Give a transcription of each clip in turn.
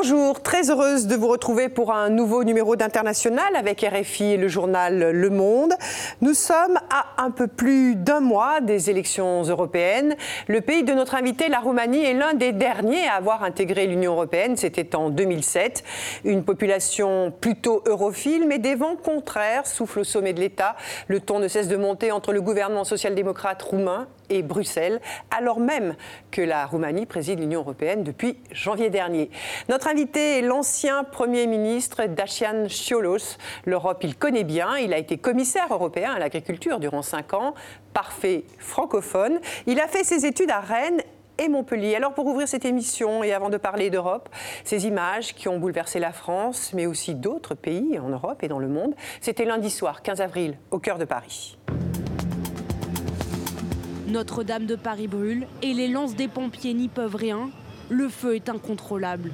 Bonjour, très heureuse de vous retrouver pour un nouveau numéro d'International avec RFI et le journal Le Monde. Nous sommes à un peu plus d'un mois des élections européennes. Le pays de notre invité, la Roumanie, est l'un des derniers à avoir intégré l'Union européenne. C'était en 2007. Une population plutôt europhile, mais des vents contraires soufflent au sommet de l'État. Le ton ne cesse de monter entre le gouvernement social-démocrate roumain et Bruxelles, alors même que la Roumanie préside l'Union européenne depuis janvier dernier. Notre invité est l'ancien Premier ministre Dacian Ciolos. L'Europe, il connaît bien. Il a été commissaire européen à l'agriculture durant cinq ans, parfait francophone. Il a fait ses études à Rennes et Montpellier. Alors pour ouvrir cette émission et avant de parler d'Europe, ces images qui ont bouleversé la France, mais aussi d'autres pays en Europe et dans le monde, c'était lundi soir, 15 avril, au cœur de Paris. Notre-Dame de Paris brûle et les lances des pompiers n'y peuvent rien. Le feu est incontrôlable.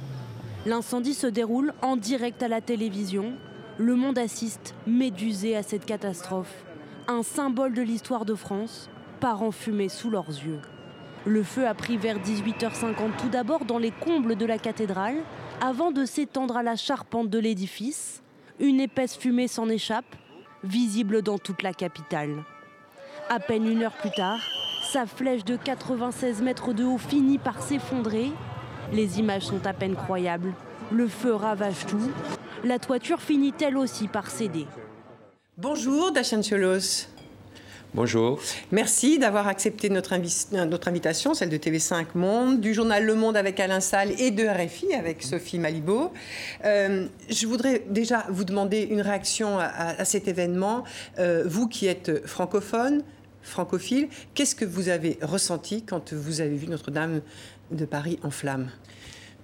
L'incendie se déroule en direct à la télévision. Le monde assiste, médusé à cette catastrophe. Un symbole de l'histoire de France part en fumée sous leurs yeux. Le feu a pris vers 18h50 tout d'abord dans les combles de la cathédrale, avant de s'étendre à la charpente de l'édifice. Une épaisse fumée s'en échappe, visible dans toute la capitale. À peine une heure plus tard, sa flèche de 96 mètres de haut finit par s'effondrer. Les images sont à peine croyables. Le feu ravage tout. La toiture finit elle aussi par céder? Bonjour, Dacian Cholos. Bonjour. Merci d'avoir accepté notre, invitation, celle de TV5 Monde, du journal Le Monde avec Alain Salle et de RFI avec Sophie Malibaud. Euh, je voudrais déjà vous demander une réaction à, cet événement. Euh, vous qui êtes francophone, francophile. Qu'est-ce que vous avez ressenti quand vous avez vu Notre-Dame de Paris en flammes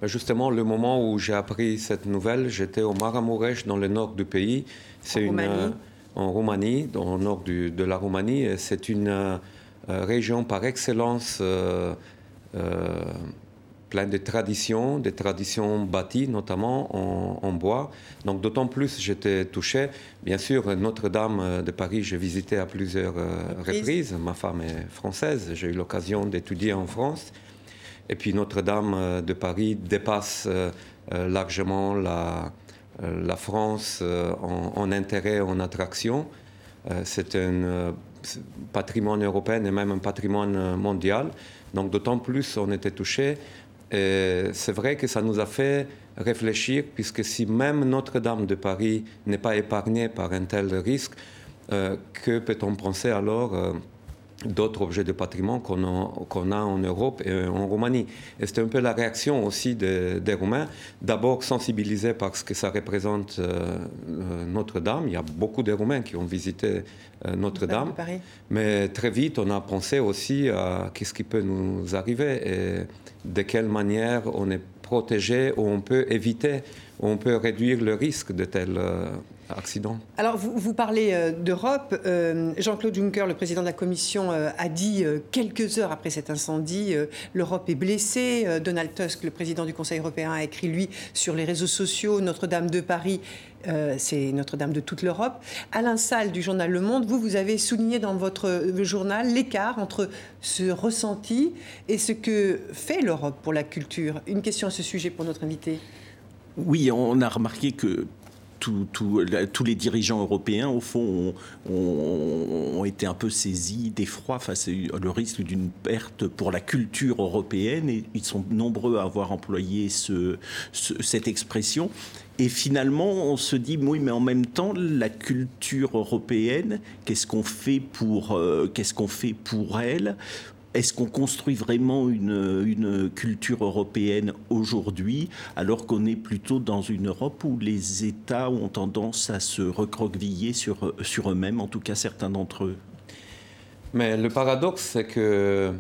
ben, Justement, le moment où j'ai appris cette nouvelle, j'étais au Maramuresh, dans le nord du pays. C'est une euh, en Roumanie, dans le nord de la Roumanie. C'est une euh, région par excellence euh, plein de traditions, des traditions bâties notamment en, bois. Donc d'autant plus j'étais touché. Bien sûr, Notre-Dame de Paris, j'ai visité à plusieurs euh, reprises. Ma femme est française, j'ai eu l'occasion d'étudier en France. Et puis Notre-Dame euh, de Paris dépasse euh, largement la, la France en, en, intérêt, en attraction. C'est un patrimoine européen et même un patrimoine mondial. Donc d'autant plus on était touché c'est vrai que ça nous a fait réfléchir, puisque si même Notre-Dame de Paris n'est pas épargnée par un tel risque, euh, que peut-on penser alors euh, d'autres objets de patrimoine qu'on a, en Europe et en Roumanie. Et c'est un peu la réaction aussi des Roumains, d'abord sensibilisés par ce que ça représente euh, Notre-Dame. Il y a beaucoup de Roumains qui ont visité Notre-Dame. Mais très vite, on a pensé aussi à qu'est-ce qui peut nous arriver. Et de quelle manière on est protégé ou on peut éviter, ou on peut réduire le risque de tels euh, accidents. Alors, vous, parlez euh, d'Europe. Euh, Jean-Claude Juncker, le président de la Commission, a dit quelques heures après cet incendie, l'Europe est blessée. Donald Tusk, le président du Conseil européen, a écrit, lui, sur les réseaux sociaux, Notre-Dame de Paris euh, c'est Notre-Dame de toute l'Europe. Alain Salle du journal Le Monde, vous, vous avez souligné dans votre journal l'écart entre ce ressenti et ce que fait l'Europe pour la culture. Une question à ce sujet pour notre invité. Oui, on a remarqué que tous les dirigeants européens, au fond, ont, été un peu saisis d'effroi face au risque d'une perte pour la culture européenne. Ils sont nombreux à avoir employé cette expression. Et finalement, on se dit, oui, mais en même temps, la culture européenne, qu'est-ce qu'on fait pour, euh, qu'est-ce qu'on fait pour elle? Est-ce qu'on construit vraiment une, culture européenne aujourd'hui, alors qu'on est plutôt dans une Europe où les États ont tendance à se recroqueviller sur, sur eux-mêmes, en tout cas certains d'entre eux? Mais le paradoxe, c'est que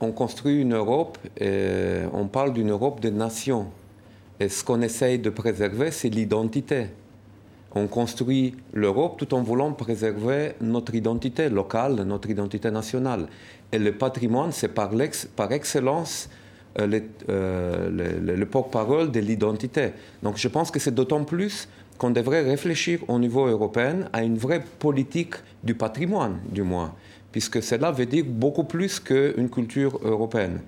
on construit une Europe et on parle d'une Europe des nations. Et ce qu'on essaye de préserver, c'est l'identité. On construit l'Europe tout en voulant préserver notre identité locale, notre identité nationale. Et le patrimoine, c'est par, excellence euh, euh, le porte-parole de l'identité. Donc je pense que c'est d'autant plus qu'on devrait réfléchir au niveau européen à une vraie politique du patrimoine, du moins, puisque cela veut dire beaucoup plus qu'une culture européenne.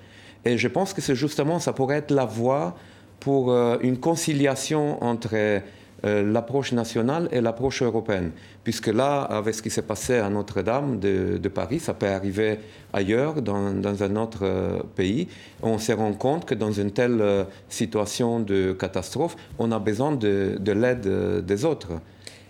Et je pense que c'est justement, ça pourrait être la voie pour une conciliation entre l'approche nationale et l'approche européenne. Puisque là, avec ce qui s'est passé à Notre-Dame de, Paris, ça peut arriver ailleurs, dans, dans un autre pays, on se rend compte que dans une telle situation de catastrophe, on a besoin de, de l'aide des autres.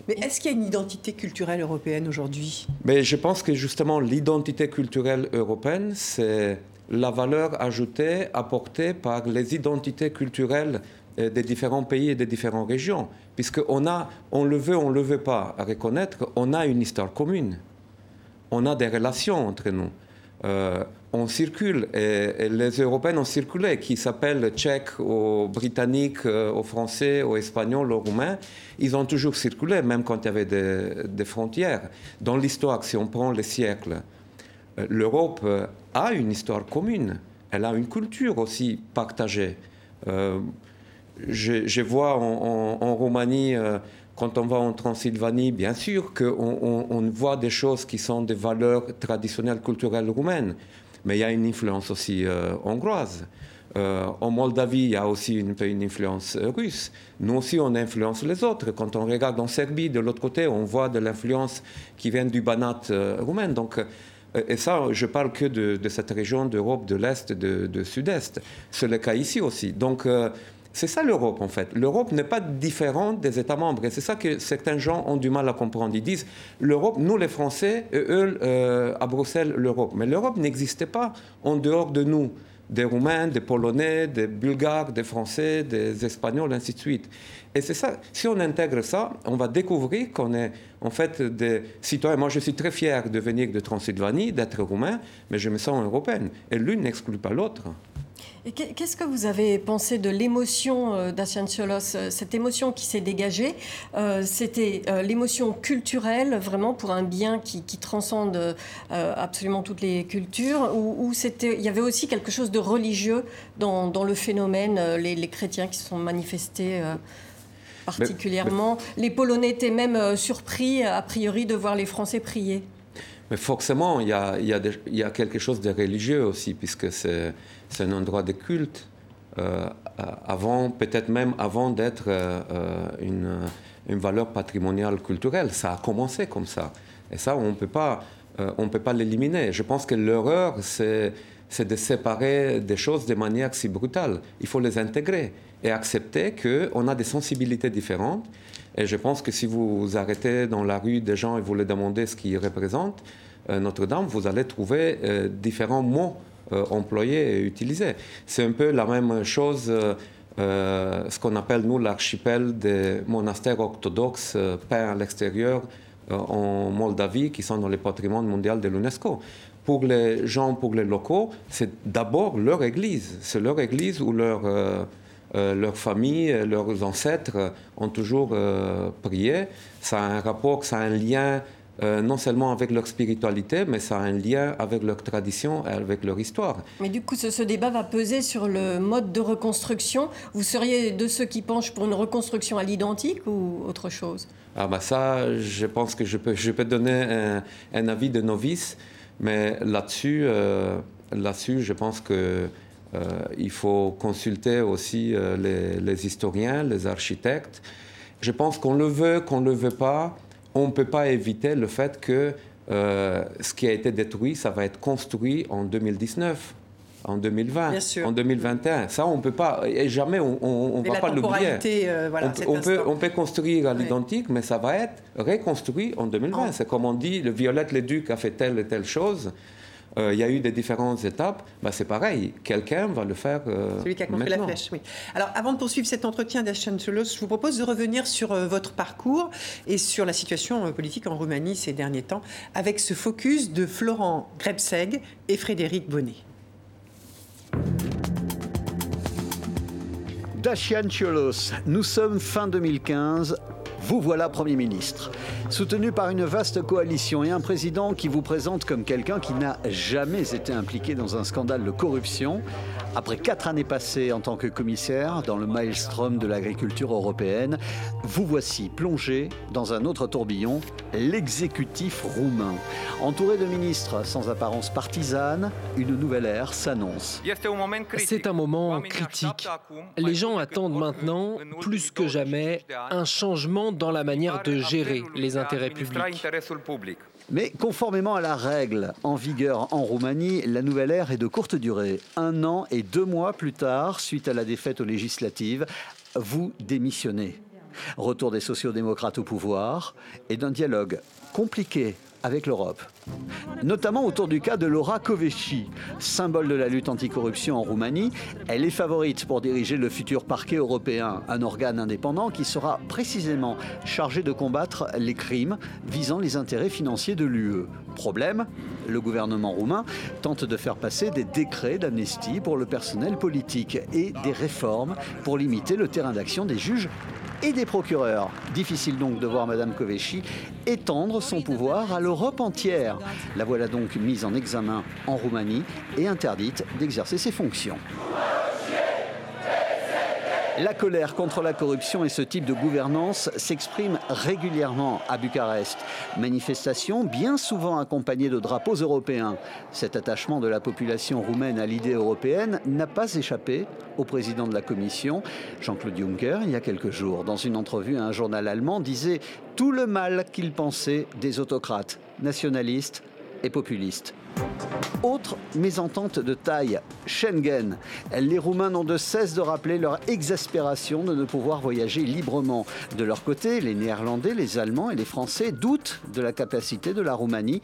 Mais est-ce qu'il y a une identité culturelle européenne aujourd'hui? Mais Je pense que justement l'identité culturelle européenne, c'est la valeur ajoutée apportée par les identités culturelles euh, des différents pays et des différentes régions. Puisqu'on a, on le veut, on ne le veut pas, reconnaître, on a une histoire commune. On a des relations entre nous. Euh, on circule, et, les Européens ont circulé, qui s'appellent Tchèques, aux Britanniques, euh, aux Français, aux Espagnols, aux Roumains, ils ont toujours circulé, même quand il y avait des, frontières. Dans l'histoire, si on prend les siècles, euh, l'Europe a une histoire commune, elle a une culture aussi partagée. Je, vois en, Roumanie quand on va en Transylvanie, bien sûr qu'on on, voit des choses qui sont des valeurs traditionnelles culturelles roumaines, mais il y a une influence aussi euh, hongroise. Euh, en Moldavie, il y a aussi une, influence euh, russe. Nous aussi, on influence les autres. Quand on regarde en Serbie, de l'autre côté, on voit de l'influence qui vient du Banat roumain. Donc, et ça, je parle que de, cette région d'Europe de l'Est, de, de Sud-Est. C'est le cas ici aussi. Donc, c'est ça l'Europe en fait. L'Europe n'est pas différente des États membres. Et c'est ça que certains gens ont du mal à comprendre. Ils disent l'Europe, nous les Français, eux euh, à Bruxelles, l'Europe. Mais l'Europe n'existait pas en dehors de nous. Des Roumains, des Polonais, des Bulgares, des Français, des Espagnols, ainsi de suite. Et c'est ça, si on intègre ça, on va découvrir qu'on est en fait des citoyens. Moi, je suis très fier de venir de Transylvanie, d'être roumain, mais je me sens européenne. Et l'une n'exclut pas l'autre. Qu'est-ce que vous avez pensé de l'émotion euh, d'Asianciolos euh, Cette émotion qui s'est dégagée, euh, c'était l'émotion culturelle, vraiment pour un bien qui, transcende absolument toutes les cultures, ou, il y avait aussi quelque chose de religieux dans, le phénomène, les, chrétiens qui se sont manifestés particulièrement? Les Polonais étaient même surpris, a priori, de voir les Français prier. Mais forcément, il y a, quelque chose de religieux aussi, puisque c'est un endroit de culte, euh, avant, peut-être même avant d'être euh, euh, une, valeur patrimoniale culturelle. Ça a commencé comme ça. Et ça, on ne peut pas, peut pas l'éliminer. Je pense que l'erreur, c'est de séparer des choses de manière si brutale. Il faut les intégrer et accepter qu'on a des sensibilités différentes. Et je pense que si vous arrêtez dans la rue des gens et vous les demandez ce qu'ils représentent, Notre-Dame, vous allez trouver différents mots euh, employés et utilisés. C'est un peu la même chose, euh, euh, ce qu'on appelle nous l'archipel des monastères orthodoxes peints à l'extérieur en Moldavie, qui sont dans le patrimoine mondial de l'UNESCO pour les gens, pour les locaux, c'est d'abord leur église. C'est leur église leur, leur famille, leurs ancêtres ont toujours prié. Ça a un rapport, ça a un lien euh, non seulement avec leur spiritualité, mais ça a un lien avec leur tradition et avec leur histoire. Mais du coup, ce, débat va peser sur le mode de reconstruction. Vous seriez de ceux qui penchent pour une reconstruction à l'identique ou autre chose? Ah bah ça, je pense que je peux, je peux donner un, avis de novice, mais là-dessus, euh, là-dessus, je pense que euh, il faut consulter aussi les, les, historiens, les architectes. Je pense qu'on le veut, qu'on ne le veut pas, on ne peut pas éviter le fait que euh, ce qui a été détruit, ça va être construit en 2019 en 2020, en 2021. Ça, on ne peut pas, et jamais on ne va pas l'oublier. Euh, on, peut, on peut construire à l'identique, mais ça va être reconstruit en 2020. C'est comme on dit, le Violette-le-Duc a fait telle et telle chose. Euh, il y a eu des différentes étapes, bah, c'est pareil, quelqu'un va le faire. Euh, Celui qui a construit la flèche, oui. Alors, avant de poursuivre cet entretien d'Aschancelos, je vous propose de revenir sur euh, votre parcours et sur la situation politique en Roumanie ces derniers temps, avec ce focus de Florent Grebseg et Frédéric Bonnet. Dacian Cholos, nous sommes fin 2015 Vous voilà Premier ministre, soutenu par une vaste coalition et un président qui vous présente comme quelqu'un qui n'a jamais été impliqué dans un scandale de corruption. Après quatre années passées en tant que commissaire dans le maelstrom de l'agriculture européenne, vous voici plongé dans un autre tourbillon, l'exécutif roumain. Entouré de ministres sans apparence partisane, une nouvelle ère s'annonce. C'est un moment critique. Les gens attendent maintenant, plus que jamais, un changement dans la manière de gérer les intérêts publics. Mais conformément à la règle en vigueur en Roumanie, la nouvelle ère est de courte durée. Un an et deux mois plus tard, suite à la défaite aux législatives, vous démissionnez. Retour des sociodémocrates au pouvoir et d'un dialogue compliqué avec l'Europe. Notamment autour du cas de Laura Kövesi, symbole de la lutte anticorruption en Roumanie. Elle est favorite pour diriger le futur parquet européen, un organe indépendant qui sera précisément chargé de combattre les crimes visant les intérêts financiers de l'UE. Problème, le gouvernement roumain tente de faire passer des décrets d'amnistie pour le personnel politique et des réformes pour limiter le terrain d'action des juges et des procureurs. Difficile donc de voir Madame Kövesi étendre son pouvoir à l'Europe entière. La voilà donc mise en examen en Roumanie et interdite d'exercer ses fonctions. La colère contre la corruption et ce type de gouvernance s'exprime régulièrement à Bucarest. Manifestations bien souvent accompagnées de drapeaux européens. Cet attachement de la population roumaine à l'idée européenne n'a pas échappé au président de la Commission, Jean-Claude Juncker, il y a quelques jours. Dans une entrevue à un journal allemand, disait tout le mal qu'il pensait des autocrates, nationalistes et populistes. Autre mésentente de taille, Schengen. Les Roumains n'ont de cesse de rappeler leur exaspération de ne pouvoir voyager librement. De leur côté, les Néerlandais, les Allemands et les Français doutent de la capacité de la Roumanie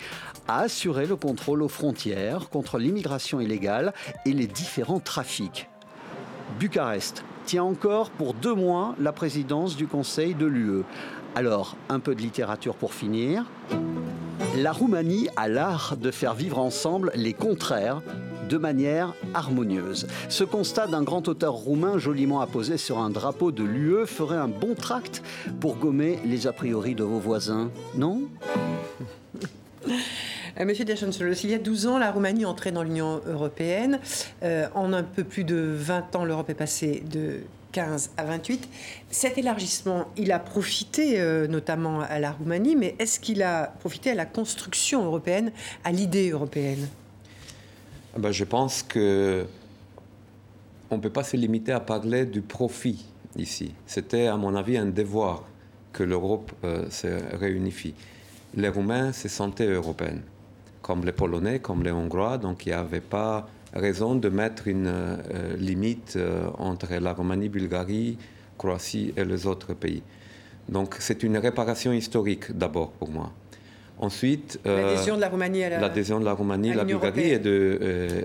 à assurer le contrôle aux frontières contre l'immigration illégale et les différents trafics. Bucarest tient encore pour deux mois la présidence du Conseil de l'UE. Alors, un peu de littérature pour finir. La Roumanie a l'art de faire vivre ensemble les contraires de manière harmonieuse. Ce constat d'un grand auteur roumain joliment apposé sur un drapeau de l'UE ferait un bon tract pour gommer les a priori de vos voisins, non euh, Monsieur Diachansolos, il y a 12 ans, la Roumanie entrait dans l'Union européenne. Euh, en un peu plus de 20 ans, l'Europe est passée de 15 à 28. Cet élargissement, il a profité euh, notamment à la Roumanie, mais est-ce qu'il a profité à la construction européenne, à l'idée européenne? Ah ben, Je pense que on ne peut pas se limiter à parler du profit ici. C'était, à mon avis, un devoir que l'Europe euh, se réunifie. Les Roumains se sentaient européens, comme les Polonais, comme les Hongrois, donc il n'y avait pas raison de mettre une euh, limite euh, entre la Roumanie, Bulgarie, Croatie et les autres pays. Donc c'est une réparation historique d'abord pour moi. Ensuite, euh, l'adhésion de la Roumanie à la, l'adhésion de la Roumanie, la Bulgarie et de,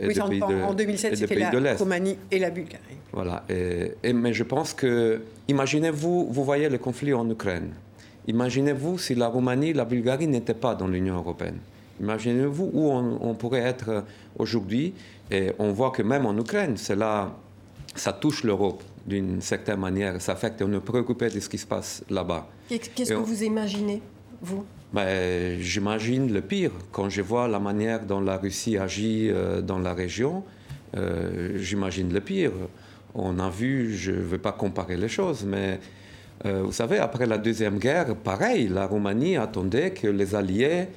oui, pays de en 2007, c'était la Roumanie et la Bulgarie. Voilà. Et, mais je pense que, imaginez-vous, vous voyez le conflit en Ukraine. Imaginez-vous si la Roumanie, la Bulgarie n'étaient pas dans l'Union européenne. Imaginez-vous où on pourrait être aujourd'hui et on voit que même en Ukraine, cela, ça touche l'Europe d'une certaine manière. Ça fait qu'on est préoccupé de ce qui se passe là-bas. Qu'est-ce que vous imaginez, vous? Ben, J'imagine le pire. Quand je vois la manière dont la Russie agit euh, dans la région, euh, j'imagine le pire. On a vu, je ne veux pas comparer les choses, mais euh, vous savez, après la Deuxième Guerre, pareil, la Roumanie attendait que les Alliés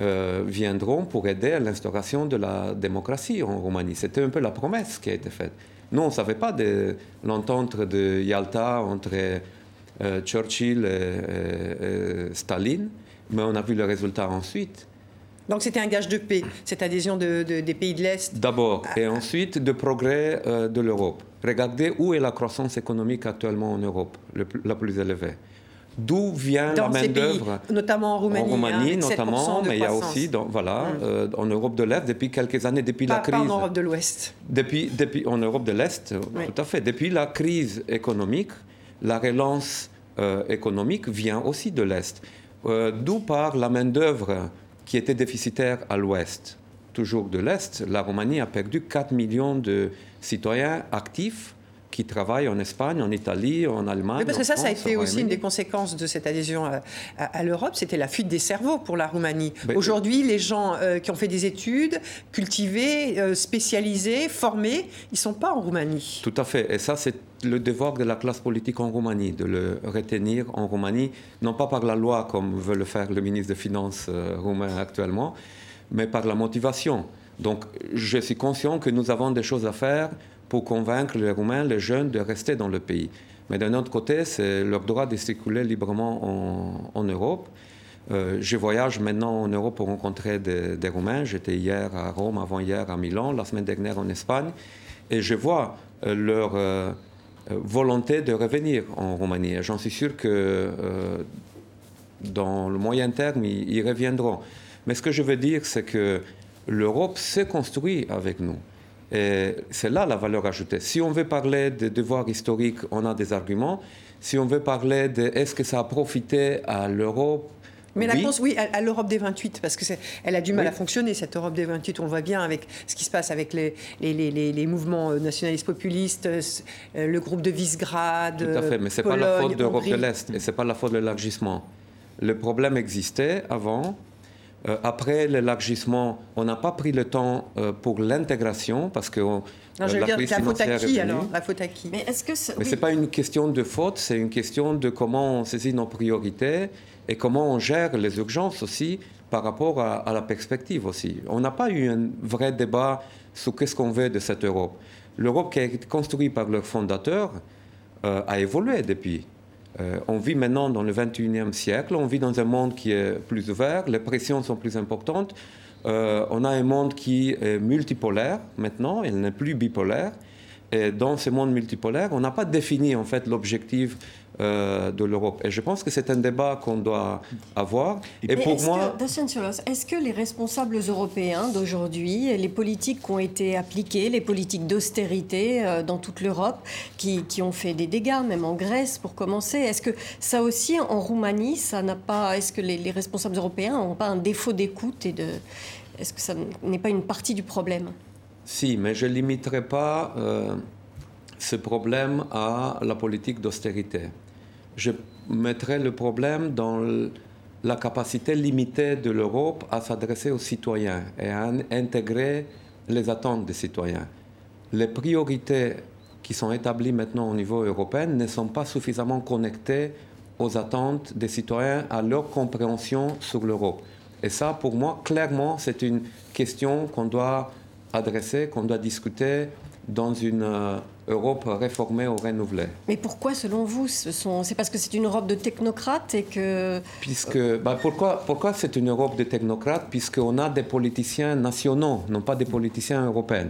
euh, viendront pour aider à l'instauration de la démocratie en Roumanie. C'était un peu la promesse qui a été faite. Nous, on ne savait pas de l'entente de Yalta entre euh, Churchill et, Staline, mais on a vu le résultat ensuite. Donc c'était un gage de paix, cette adhésion de, des pays de l'Est D'abord, et ensuite de progrès euh, de l'Europe. Regardez où est la croissance économique actuellement en Europe, la plus élevée. D'où vient la main-d'œuvre Notamment en Roumanie. En Roumanie, hein, notamment, mais il y a aussi dans, voilà, hum. euh, en Europe de l'Est depuis quelques années, depuis la crise. Pas en Europe de l'Ouest. Depuis, depuis, en Europe de l'Est, tout à fait. Depuis la crise économique, la relance euh, économique vient aussi de l'Est. Euh, d'où par la main-d'œuvre qui était déficitaire à l'Ouest? Toujours de l'Est, la Roumanie a perdu 4 millions de citoyens actifs qui travaillent en Espagne, en Italie, en Allemagne. Oui, parce que ça, ça a été aussi une des conséquences de cette adhésion à, l'Europe, c'était la fuite des cerveaux pour la Roumanie. Ben, Aujourd'hui, les gens euh, qui ont fait des études, cultivés, euh, spécialisés, formés, ils ne sont pas en Roumanie. Tout à fait. Et ça, c'est le devoir de la classe politique en Roumanie, de le retenir en Roumanie, non pas par la loi comme veut le faire le ministre des Finances euh, roumain actuellement, mais par la motivation. Donc je suis conscient que nous avons des choses à faire pour convaincre les Roumains, les jeunes, de rester dans le pays. Mais d'un autre côté, c'est leur droit de circuler librement en, Europe. Euh, je voyage maintenant en Europe pour rencontrer des, Roumains. J'étais hier à Rome, avant-hier à Milan, la semaine dernière en Espagne. Et je vois euh, leur euh, volonté de revenir en Roumanie. J'en suis sûr que dans le moyen terme, ils, ils, reviendront. Mais ce que je veux dire, c'est que l'Europe s'est construite avec nous. Et c'est là la valeur ajoutée. Si on veut parler de devoirs historiques, on a des arguments. Si on veut parler de est-ce que ça a profité à l'Europe, mais la réponse, oui, à, l'Europe des 28, parce qu'elle a du mal à fonctionner, cette Europe des 28. On le voit bien avec ce qui se passe avec les, les, les, les mouvements euh, nationalistes populistes, euh, le groupe de Visegrad. Tout à fait, mais ce n'est pas la faute d'Europe de l'Est, et ce n'est pas la faute de l'élargissement. Le problème existait avant, euh, après l'élargissement, on n'a pas pris le temps euh, pour l'intégration parce que non, euh, je veux dire, la faute à qui alors La faute à qui? Mais est-ce que ce n'est pas une question de faute, c'est une question de comment on saisit nos priorités et comment on gère les urgences aussi par rapport à, la perspective aussi. On n'a pas eu un vrai débat sur qu'est-ce qu'on veut de cette Europe. L'Europe qui a été construite par leurs fondateurs a évolué depuis. Euh, on vit maintenant dans le 21e siècle, on vit dans un monde qui est plus ouvert, les pressions sont plus importantes. Euh, on a un monde qui est multipolaire maintenant, il n'est plus bipolaire. Et dans ce monde multipolaire, on n'a pas défini en fait l'objectif euh, de l'Europe. Et je pense que c'est un débat qu'on doit avoir. Et pour moi, est-ce que les responsables européens d'aujourd'hui, les politiques qui ont été appliquées, les politiques d'austérité euh, dans toute l'Europe, qui, qui, ont fait des dégâts, même en Grèce pour commencer, est-ce que ça aussi en Roumanie, ça n'a pas, est-ce que les, les responsables européens n'ont pas un défaut d'écoute et de, est-ce que ça n'est pas une partie du problème? Si, mais je ne limiterai pas euh, ce problème à la politique d'austérité. Je mettrai le problème dans la capacité limitée de l'Europe à s'adresser aux citoyens et à intégrer les attentes des citoyens. Les priorités qui sont établies maintenant au niveau européen ne sont pas suffisamment connectées aux attentes des citoyens, à leur compréhension sur l'Europe. Et ça, pour moi, clairement, c'est une question qu'on doit adressé qu'on doit discuter dans une euh, Europe réformée ou renouvelée. Mais pourquoi, selon vous, ce c'est parce que c'est une Europe de technocrates et que... Puisque, bah pourquoi, pourquoi c'est une Europe de technocrates? Puisqu'on a des politiciens nationaux, non pas des politiciens européens.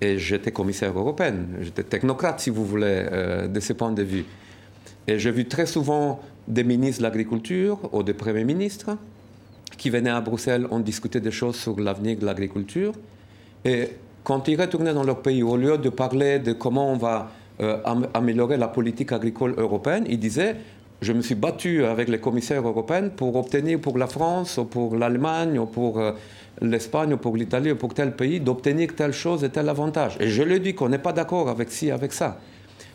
Et j'étais commissaire européen, j'étais technocrate, si vous voulez, euh, de ce point de vue. Et j'ai vu très souvent des ministres de l'Agriculture ou des premiers ministres qui venaient à Bruxelles, on discutait des choses sur l'avenir de l'agriculture. Et quand ils retournaient dans leur pays, au lieu de parler de comment on va euh, améliorer la politique agricole européenne, ils disaient je me suis battu avec les commissaires européens pour obtenir pour la France, ou pour l'Allemagne, ou pour euh, l'Espagne, ou pour l'Italie, ou pour tel pays, d'obtenir telle chose et tel avantage. Et je le dis qu'on n'est pas d'accord avec ci, avec ça.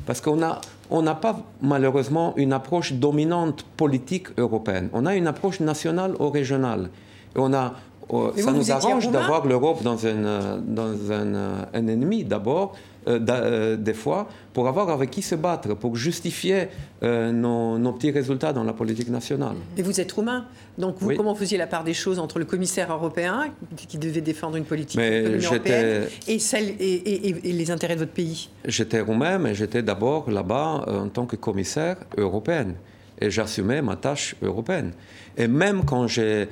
Parce qu'on n'a on n'a pas malheureusement une approche dominante politique européenne. On a une approche nationale ou régionale. On a Oh, ça nous arrange d'avoir l'Europe dans, un, dans un, un ennemi d'abord, euh, euh, des fois, pour avoir avec qui se battre, pour justifier euh, nos, nos, petits résultats dans la politique nationale. Mais vous êtes roumain, donc vous, comment faisiez la part des choses entre le commissaire européen, qui devait défendre une politique européenne, et, celle, et, et, les intérêts de votre pays? J'étais roumain, mais j'étais d'abord là-bas en tant que commissaire européen. Et j'assumais ma tâche européenne. Et même quand j'ai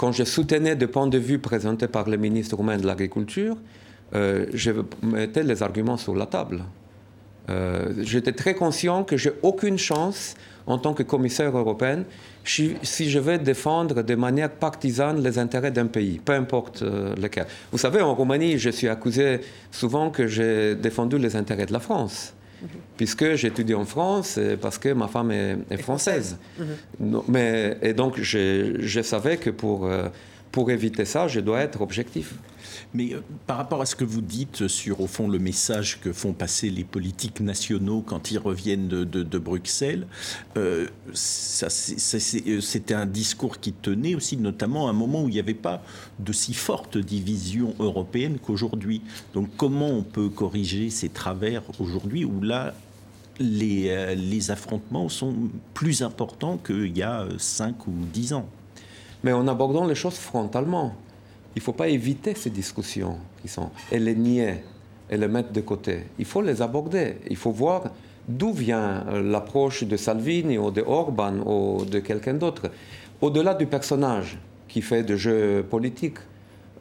quand je soutenais des points de vue présentés par le ministre roumain de l'Agriculture, euh, je mettais les arguments sur la table. Euh, j'étais très conscient que j'ai aucune chance en tant que commissaire européen si je vais défendre de manière partisane les intérêts d'un pays, peu importe euh, lequel. Vous savez, en Roumanie, je suis accusé souvent que j'ai défendu les intérêts de la France puisque j'étudie en France parce que ma femme est, française. Mhm. Mais, et donc, je, savais que pour, euh, pour éviter ça, je dois être objectif. Mais euh, par rapport à ce que vous dites sur, au fond, le message que font passer les politiques nationaux quand ils reviennent de, Bruxelles, euh, euh, c'était un discours qui tenait aussi notamment à un moment où il n'y avait pas de si forte division européenne qu'aujourd'hui. Donc comment on peut corriger ces travers aujourd'hui où là, les, les affrontements sont plus importants qu'il y a 5 ou 10 ans? Mais en abordant les choses frontalement il ne faut pas éviter ces discussions qui sont, et les nier, et les mettre de côté. Il faut les aborder. Il faut voir d'où vient l'approche de Salvini ou de Orban ou de quelqu'un d'autre. Au-delà du personnage qui fait de jeux politiques,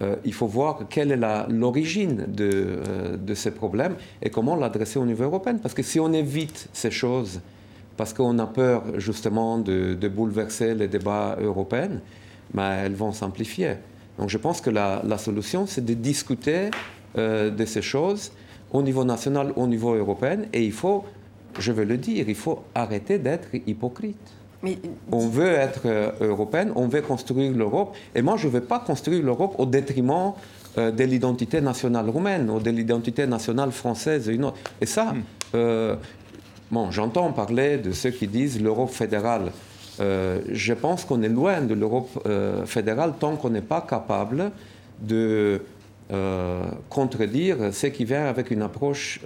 euh, il faut voir quelle est l'origine de, euh, de, ces problèmes et comment l'adresser au niveau européen. Parce que si on évite ces choses, parce qu'on a peur justement de, de, bouleverser les débats européens, ben, elles vont s'amplifier. Donc je pense que la, solution, c'est de discuter euh, de ces choses au niveau national, au niveau européen, et il faut, je veux le dire, il faut arrêter d'être hypocrite. On veut être euh, européen, on veut construire l'Europe, et moi je ne veux pas construire l'Europe au détriment euh, de l'identité nationale roumaine ou de l'identité nationale française et une autre. Et ça, hmm. bon, j'entends parler de ceux qui disent l'Europe fédérale. Euh, je pense qu'on est loin de l'Europe euh, fédérale tant qu'on n'est pas capable de euh, contredire ce qui vient avec une approche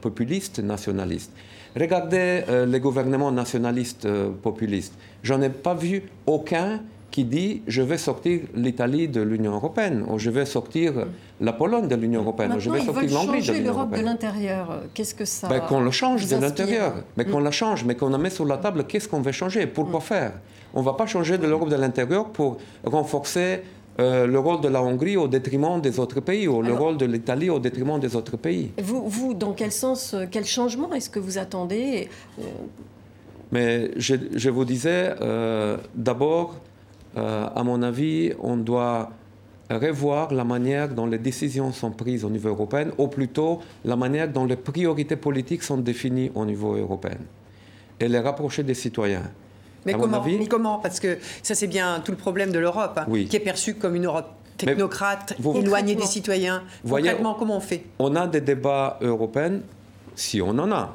populiste, nationaliste. Regardez les gouvernements nationalistes populistes. J'en ai pas vu aucun qui dit je vais sortir l'Italie de l'Union européenne, ou je vais sortir la Pologne de l'Union européenne, ou je vais sortir l'Hongrie de l'Union l'Europe de l'intérieur. Qu'est-ce que ça ben, Qu'on le change de l'intérieur, mais qu'on mm. la change, mais qu'on la met sur la table, qu'est-ce qu'on veut changer? Pourquoi mm. faire? On ne va pas changer de l'Europe de l'intérieur pour renforcer euh, le rôle de la Hongrie au détriment des autres pays, ou le rôle de l'Italie au détriment des autres pays. Vous, vous dans quel sens, euh, quel changement est-ce que vous attendez? Euh, Mais je, je, vous disais, d'abord, euh, à mon avis, on doit revoir la manière dont les décisions sont prises au niveau européen, ou plutôt la manière dont les priorités politiques sont définies au niveau européen, et les rapprocher des citoyens. Mais, comment, mais comment? Parce que ça, c'est bien tout le problème de l'Europe, hein, qui est perçue comme une Europe technocrate, éloignée des citoyens. Concrètement, comment on fait? On a des débats européens, si on en a,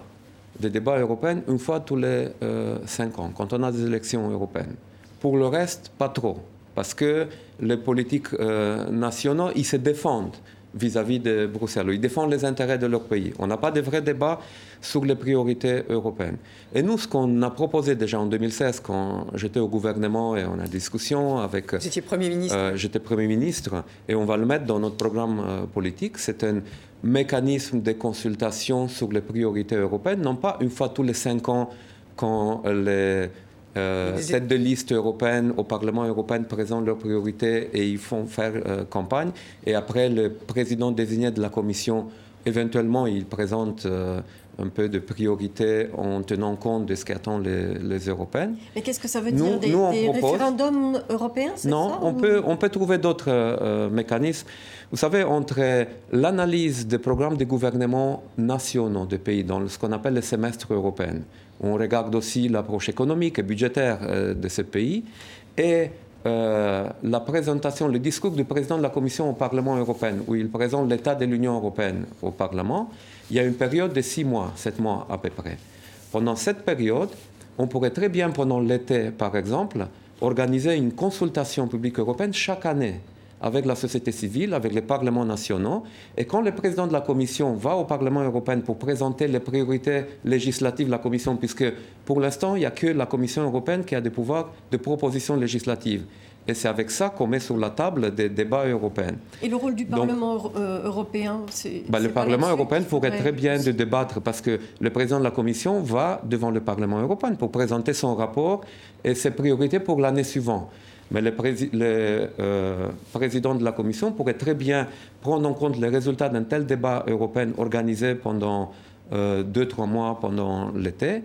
des débats européens une fois tous les euh, cinq ans, quand on a des élections européennes. Pour le reste, pas trop. Parce que les politiques euh, nationaux, ils se défendent vis-à-vis de Bruxelles. Ils défendent les intérêts de leur pays. On n'a pas de vrai débat sur les priorités européennes. Et nous, ce qu'on a proposé déjà en 2016, quand j'étais au gouvernement et on a discussion avec... Vous étiez Premier ministre euh, J'étais Premier ministre et on va le mettre dans notre programme euh, politique. C'est un mécanisme de consultation sur les priorités européennes, non pas une fois tous les cinq ans quand les euh, têtes de liste européennes au Parlement européen présentent leurs priorités et ils font faire euh, campagne. Et après, le président désigné de la Commission, éventuellement, il présente euh, un peu de priorité en tenant compte de ce qu'attendent les, les Européens. Mais qu'est-ce que ça veut dire Des, référendums européens Non, ça, on, peut, on peut trouver d'autres mécanismes. Vous savez, entre l'analyse des programmes de gouvernement nationaux des pays dans ce qu'on appelle le semestre européen, on regarde aussi l'approche économique et budgétaire euh, de ce pays. Et euh, la présentation, le discours du président de la Commission au Parlement européen, où il présente l'état de l'Union européenne au Parlement, il y a une période de six mois, sept mois à peu près. Pendant cette période, on pourrait très bien, pendant l'été par exemple, organiser une consultation publique européenne chaque année avec la société civile, avec les parlements nationaux. Et quand le président de la Commission va au Parlement européen pour présenter les priorités législatives de la Commission, puisque pour l'instant, il n'y a que la Commission européenne qui a des pouvoirs de proposition législative. Et c'est avec ça qu'on met sur la table des débats européens. Et le rôle du Parlement euh, européen, c'est... Bah, le Parlement européen pourrait très bien de débattre parce que le président de la Commission va devant le Parlement européen pour présenter son rapport et ses priorités pour l'année suivante. Mais le, euh, président de la Commission pourrait très bien prendre en compte les résultats d'un tel débat européen organisé pendant euh, deux, trois mois pendant l'été.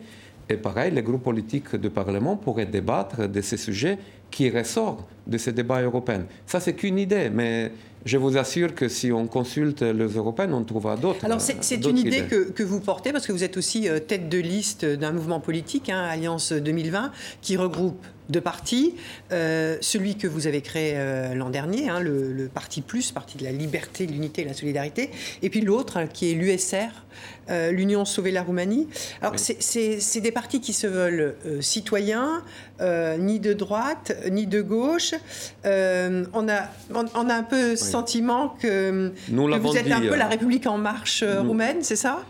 Et pareil, les groupes politiques du Parlement pourraient débattre de ces sujets qui ressortent de ces débats européens. Ça, c'est qu'une idée, mais je vous assure que si on consulte les Européens, on trouvera d'autres. Alors, c'est une idée que, vous portez, parce que vous êtes aussi euh, tête de liste d'un mouvement politique, hein, Alliance 2020, qui regroupe deux partis. Euh, celui que vous avez créé euh, l'an dernier, hein, le, Parti Plus, Parti de la liberté, de l'unité et de la solidarité, et puis l'autre hein, qui est l'USR, euh, l'Union Sauver la Roumanie. Alors c'est des partis qui se veulent citoyens, ni de droite, ni de gauche. on, a, on, a un peu le sentiment que, vous êtes un peu la République en marche roumaine, c'est ça?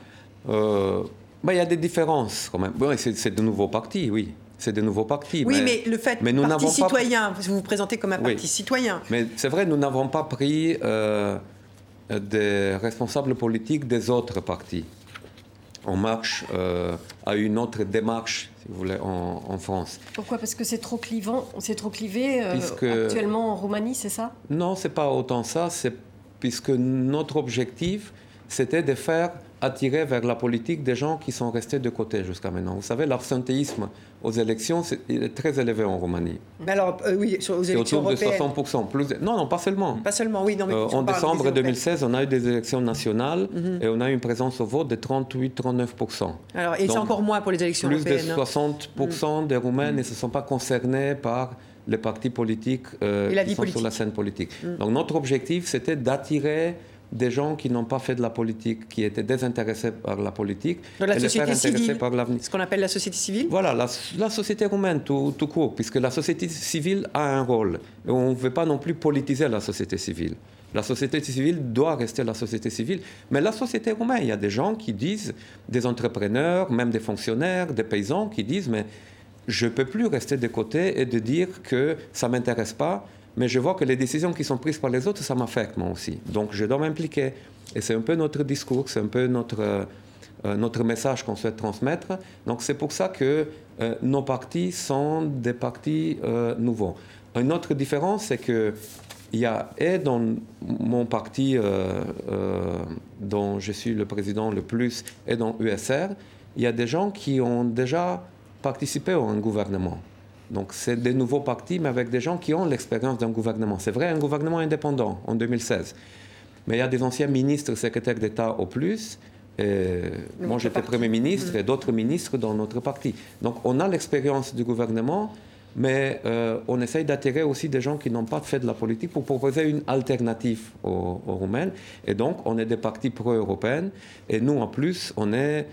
Bah, il y a des différences quand même. c'est de nouveaux partis, oui c'est de nouveaux partis. Oui, mais, le fait mais nous parti citoyen, vous vous présentez comme un parti citoyen. Mais c'est vrai, nous n'avons pas pris euh, des responsables politiques des autres partis. On marche euh, à une autre démarche, si vous voulez, en, France. Pourquoi? Parce que c'est trop clivant, c'est trop clivé euh, actuellement en Roumanie, c'est ça? Non, c'est pas autant ça. C'est puisque notre objectif, c'était de faire attirer vers la politique des gens qui sont restés de côté jusqu'à maintenant. Vous savez, l'absentéisme aux élections est, très élevé en Roumanie. Mais alors, euh, oui, aux élections autour de 60%. Plus... Non, non, pas seulement. Pas seulement, oui. Non, mais euh, en décembre 2016, on a eu des élections nationales mhm. et on a eu une présence au vote de 38-39%. Alors, et c'est encore moins pour les élections plus européennes. Plus de 60% des Roumains ne se sont pas concernés par les partis politiques euh, qui sont sur la scène politique. Mhm. Donc notre objectif, c'était d'attirer des gens qui n'ont pas fait de la politique, qui étaient désintéressés par la politique, Donc la société civile, par l'avenir. Ce qu'on appelle la société civile Voilà, la, société roumaine tout, tout, court, puisque la société civile a un rôle. Et on ne veut pas non plus politiser la société civile. La société civile doit rester la société civile. Mais la société roumaine, il y a des gens qui disent, des entrepreneurs, même des fonctionnaires, des paysans, qui disent, mais je ne peux plus rester de côté et de dire que ça ne m'intéresse pas mais je vois que les décisions qui sont prises par les autres, ça m'affecte moi aussi. Donc je dois m'impliquer. Et c'est un peu notre discours, c'est un peu notre, euh, euh, notre message qu'on souhaite transmettre. Donc c'est pour ça que euh, nos partis sont des partis nouveaux. Une autre différence, c'est que il y a et dans mon parti dont je suis le président le plus et dans USR, il y a des gens qui ont déjà participé à un gouvernement. Donc c'est des nouveaux partis, mais avec des gens qui ont l'expérience d'un gouvernement. C'est vrai, un gouvernement indépendant en 2016. Mais il y a des anciens ministres, secrétaires d'État au plus. Moi, j'étais Premier ministre et d'autres ministres dans notre parti. Donc on a l'expérience du gouvernement, mais euh, on essaye d'attirer aussi des gens qui n'ont pas fait de la politique pour proposer une alternative aux, aux Roumains. Et donc, on est des partis pro-européens. Et nous, en plus, on est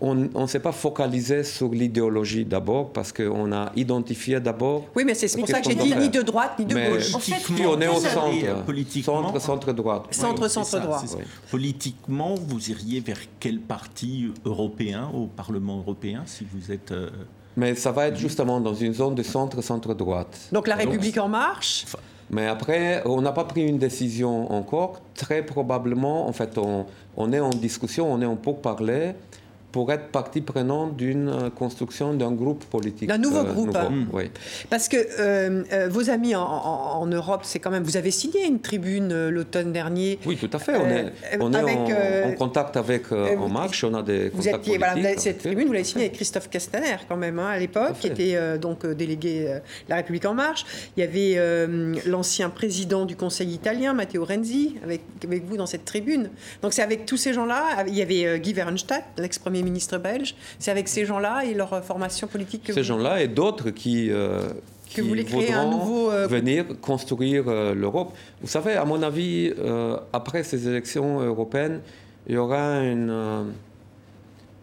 on ne s'est pas focalisé sur l'idéologie d'abord parce qu'on a identifié d'abord. Oui, mais c'est pour ça que j'ai dit ni de droite ni de gauche. En fait, on est au centre, politiquement, centre, centre droite. Centre, centre droit. Politiquement, vous iriez vers quel parti européen au Parlement européen si vous êtes euh, Mais ça va être justement dans une zone de centre, centre droite. Donc la République en marche? Mais après, on n'a pas pris une décision encore. Très probablement, en fait, on, on est en discussion, on est en pourparlers pour être partie prenante d'une euh, construction d'un groupe politique. D'un nouveau euh, groupe. Hein. Oui. Parce que euh, vos amis en, Europe, c'est quand même. Vous avez signé une tribune l'automne dernier. Oui, tout à fait. On est, on est en, contact avec En Marche. On a des vous contacts étiez, voilà, cette tribune, vous l'avez signée avec Christophe Castaner quand même hein, à l'époque, qui était donc délégué de La République en Marche. Il y avait l'ancien président du Conseil italien, Matteo Renzi, avec, avec vous dans cette tribune. Donc c'est avec tous ces gens-là. Il y avait Guy Verhofstadt, l'ex-premier ministre belge. C'est avec ces gens-là et leur formation politique que ces gens-là et d'autres qui euh, que vous voulez créer un nouveau euh, venir construire euh, l'Europe. Vous savez, à mon avis, après ces élections européennes, il y aura une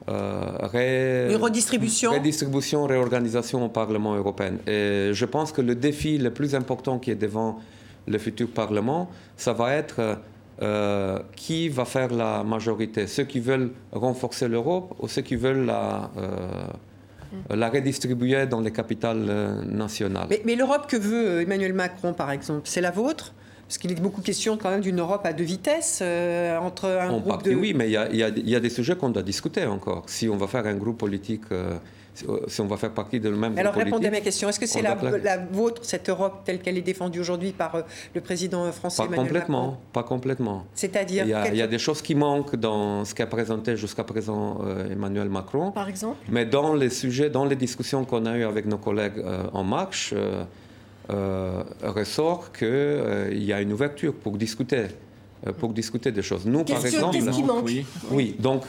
une redistribution. Redistribution, réorganisation au Parlement européen. Et je pense que le défi le plus important qui est devant le futur Parlement, ça va être euh, qui va faire la majorité? Ceux qui veulent renforcer l'Europe ou ceux qui veulent la, euh, redistribuer dans les capitales euh, nationales? Mais, l'Europe que veut Emmanuel Macron, par exemple, c'est la vôtre? Parce qu'il est beaucoup question quand même d'une Europe à deux vitesses entre un groupe de... Oui, mais il y, y a, des sujets qu'on doit discuter encore. Si on va faire un groupe politique si on va faire partie de le même Alors répondez à ma question. Est-ce que c'est la, vôtre, cette Europe telle qu'elle est défendue aujourd'hui par euh, le président français pas Emmanuel complètement, Macron Pas complètement. C'est-à-dire il, y a des choses qui manquent dans ce qu'a présenté jusqu'à présent euh, Emmanuel Macron. Par exemple? Mais dans les sujets, dans les discussions qu'on a eues avec nos collègues euh, En Marche, ressort qu'il y a une ouverture pour discuter pour discuter des choses. Nous, par exemple, qui manque oui. oui. donc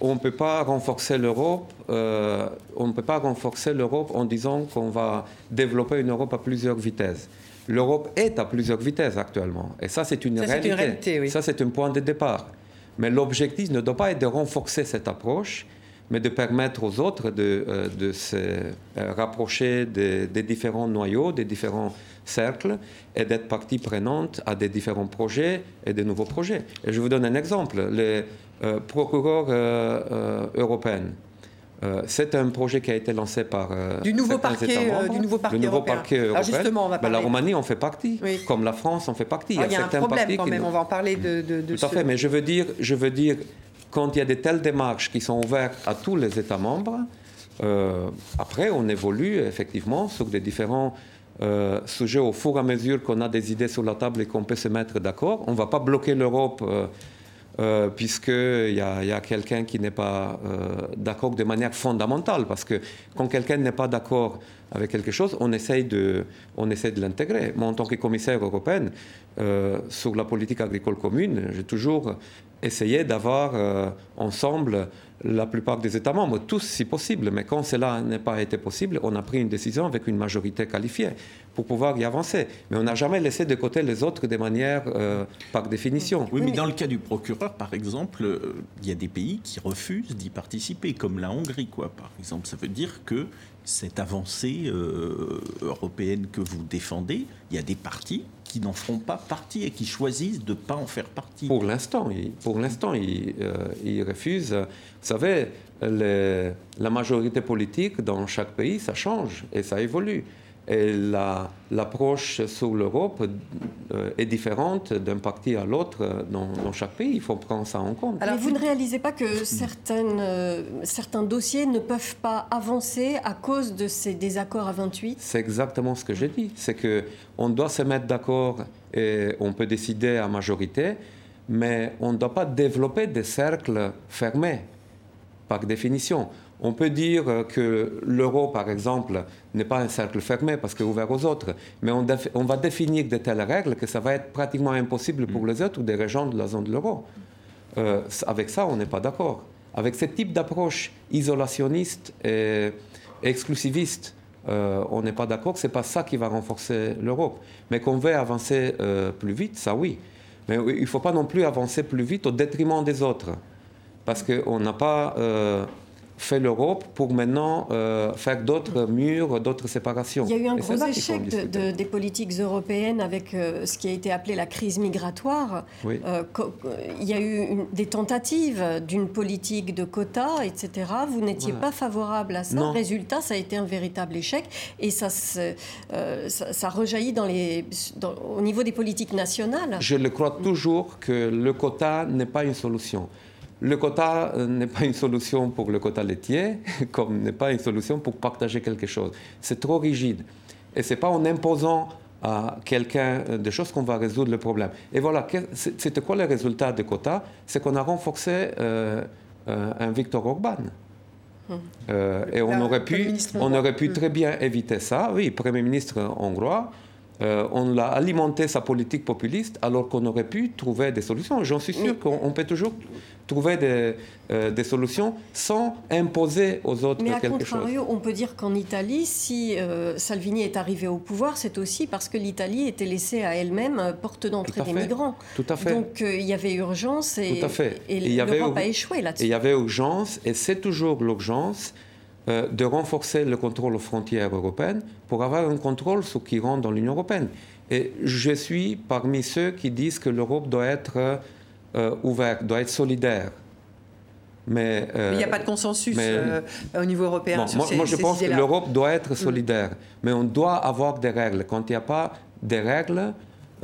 on ne peut pas renforcer l'Europe. on ne peut pas renforcer l'Europe en disant qu'on va développer une Europe à plusieurs vitesses. L'Europe est à plusieurs vitesses actuellement, et ça c'est une réalité. Une réalité oui. Ça c'est un point de départ. Mais l'objectif ne doit pas être de renforcer cette approche, mais de permettre aux autres de, euh, de se euh, rapprocher des, différents noyaux, des différents cercles, et d'être partie prenante à des différents projets et des nouveaux projets. Et je vous donne un exemple. Les euh, procureurs européens, c'est un projet qui a été lancé par du nouveau parquet, du nouveau parquet, le nouveau parquet européen. justement, on va ben, la Roumanie en fait partie, comme la France en fait partie. Ah, il y a, un problème quand même. On va en parler de, de, Tout à fait, mais je veux dire, je veux dire quand il y a de telles démarches qui sont ouvertes à tous les États membres, euh, après, on évolue effectivement sur des différents euh, sujets au fur et à mesure qu'on a des idées sur la table et qu'on peut se mettre d'accord. On ne va pas bloquer l'Europe euh, puisqu'il y a, quelqu'un qui n'est pas d'accord de manière fondamentale. Parce que quand quelqu'un n'est pas d'accord avec quelque chose, on essaye de, on essaye de l'intégrer. Moi, en tant que commissaire européen, sur la politique agricole commune, j'ai toujours essayer d'avoir euh, ensemble la plupart des États membres, tous si possible. Mais quand cela n'a pas été possible, on a pris une décision avec une majorité qualifiée pour pouvoir y avancer. Mais on n'a jamais laissé de côté les autres de manière euh, par définition. Oui, mais dans le cas du procureur, par exemple, euh, il y a des pays qui refusent d'y participer, comme la Hongrie, quoi. Par exemple, ça veut dire que cette avancée européenne que vous défendez, il y a des partis qui n'en feront pas partie et qui choisissent de ne pas en faire partie. Pour l'instant, pour l'instant, ils, euh, refusent. Vous savez, la majorité politique dans chaque pays, ça change et ça évolue. Et l'approche sur l'Europe euh, est différente d'un parti à l'autre dans, chaque pays. Il faut prendre ça en compte. Alors, vous ne réalisez pas que certaines, euh, certains dossiers ne peuvent pas avancer à cause de ces désaccords à 28 C'est exactement ce que j'ai dit. C'est qu'on doit se mettre d'accord et on peut décider à majorité, mais on ne doit pas développer des cercles fermés, par définition. On peut dire que l'euro, par exemple, n'est pas un cercle fermé parce qu'il est ouvert aux autres, mais on, va définir de telles règles que ça va être pratiquement impossible pour mm. les autres ou des régions de la zone de l'euro. Euh, avec ça, on n'est pas d'accord. Avec ce type d'approche isolationniste et exclusiviste, euh, on n'est pas d'accord. Ce n'est pas ça qui va renforcer l'Europe. Mais qu'on veut avancer euh, plus vite, ça oui. Mais il ne faut pas non plus avancer plus vite au détriment des autres. Parce qu'on n'a pas fait l'Europe pour maintenant euh, faire d'autres murs, d'autres séparations. Il y a eu un gros échec des politiques européennes avec euh, ce qui a été appelé la crise migratoire. Euh, il y a eu des tentatives d'une politique de quotas, etc. Vous n'étiez pas favorable à ça. Résultat, ça a été un véritable échec et ça, ça, rejaillit dans les, au niveau des politiques nationales. Je le crois toujours que le quota n'est pas une solution. Le quota euh, n'est pas une solution pour le quota laitier, comme n'est pas une solution pour partager quelque chose. C'est trop rigide. Et ce n'est pas en imposant à quelqu'un euh, des choses qu'on va résoudre le problème. Et voilà, c'était quoi le résultat des quotas? C'est qu'on a renforcé euh, un Victor Orban. Hum. et on aurait, pu, on aurait pu très bien éviter ça. Oui, Premier ministre hongrois, on l'a alimenté sa politique populiste alors qu'on aurait pu trouver des solutions. J'en suis sûr qu'on peut toujours trouver des, euh, des, solutions sans imposer aux autres Mais quelque chose. Mais on peut dire qu'en Italie, si euh, Salvini est arrivé au pouvoir, c'est aussi parce que l'Italie était laissée à elle-même euh, porte d'entrée des migrants. Tout à fait. Donc il y avait urgence et, Tout à fait. et, l'Europe a échoué là-dessus. Il y avait urgence et c'est toujours l'urgence de renforcer le contrôle aux frontières européennes pour avoir un contrôle sur qui rentre dans l'Union européenne. Et je suis parmi ceux qui disent que l'Europe doit être euh, ouvert, doit être solidaire. Mais, il n'y a pas de consensus euh, au niveau européen sur moi, ces, moi, je pense que l'Europe doit être mm. solidaire, mais on doit avoir des règles. Quand il n'y a pas de règles,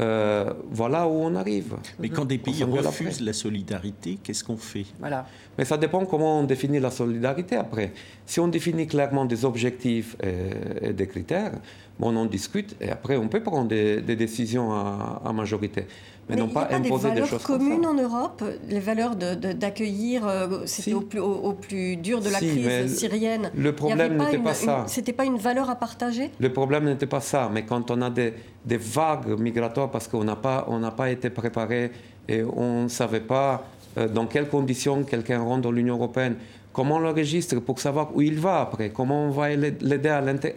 euh, voilà où on arrive. Mais quand des pays refusent la solidarité, qu'est-ce qu'on fait? Voilà. Mais ça dépend comment on définit la solidarité après. Si on définit clairement des objectifs et, des critères, on en discute et après on peut prendre des, décisions à majorité mais, non pas imposer des, choses communes en Europe, les valeurs d'accueillir, euh, c'était au, plus, au, plus dur de la crise syrienne. Le problème n'était pas ça. C'était pas une valeur à partager? Le problème n'était pas ça, mais quand on a des, des vagues migratoires parce qu'on n'a pas, on pas été préparé et on ne savait pas euh, dans quelles conditions quelqu'un rentre dans l'Union européenne, comment on le registre pour savoir où il va après, comment on va l'aider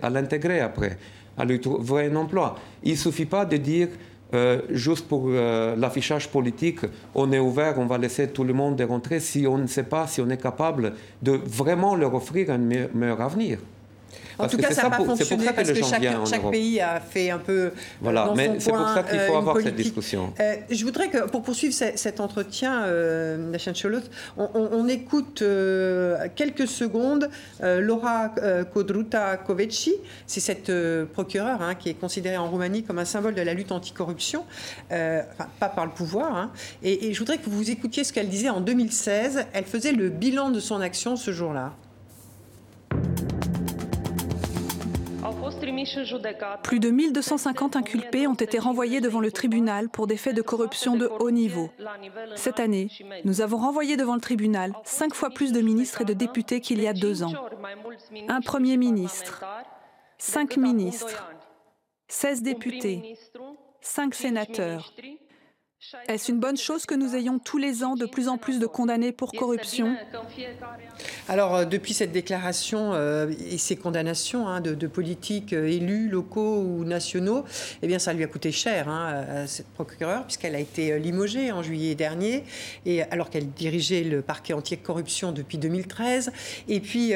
à l'intégrer après, à lui trouver un emploi. Il ne suffit pas de dire euh, juste pour euh, l'affichage politique, on est ouvert, on va laisser tout le monde rentrer si on ne sait pas si on est capable de vraiment leur offrir un meilleur avenir. En tout cas, ça n'a pas fonctionné parce que chaque, pays a fait un peu. Voilà, mais c'est pour ça qu'il faut avoir cette discussion. Euh, je voudrais que, pour poursuivre cet entretien, euh, Cholos, on, écoute euh, quelques secondes Laura Kodruta Koveci. C'est cette procureure hein, qui est considérée en Roumanie comme un symbole de la lutte anticorruption, enfin, pas par le pouvoir. Hein. et je voudrais que vous écoutiez ce qu'elle disait en 2016. Elle faisait le bilan de son action ce jour-là. Plus de 1250 inculpés ont été renvoyés devant le tribunal pour des faits de corruption de haut niveau. Cette année, nous avons renvoyé devant le tribunal cinq fois plus de ministres et de députés qu'il y a deux ans. Un Premier ministre, cinq ministres, 16 députés, cinq sénateurs, est-ce une bonne chose que nous ayons tous les ans de plus en plus de condamnés pour corruption? Alors, euh, depuis cette déclaration euh, et ces condamnations hein, de, politiques euh, élus, locaux ou nationaux, eh bien, ça lui a coûté cher hein, à cette procureure, puisqu'elle a été limogée en juillet dernier, et alors qu'elle dirigeait le parquet anti-corruption depuis 2013. Et puis,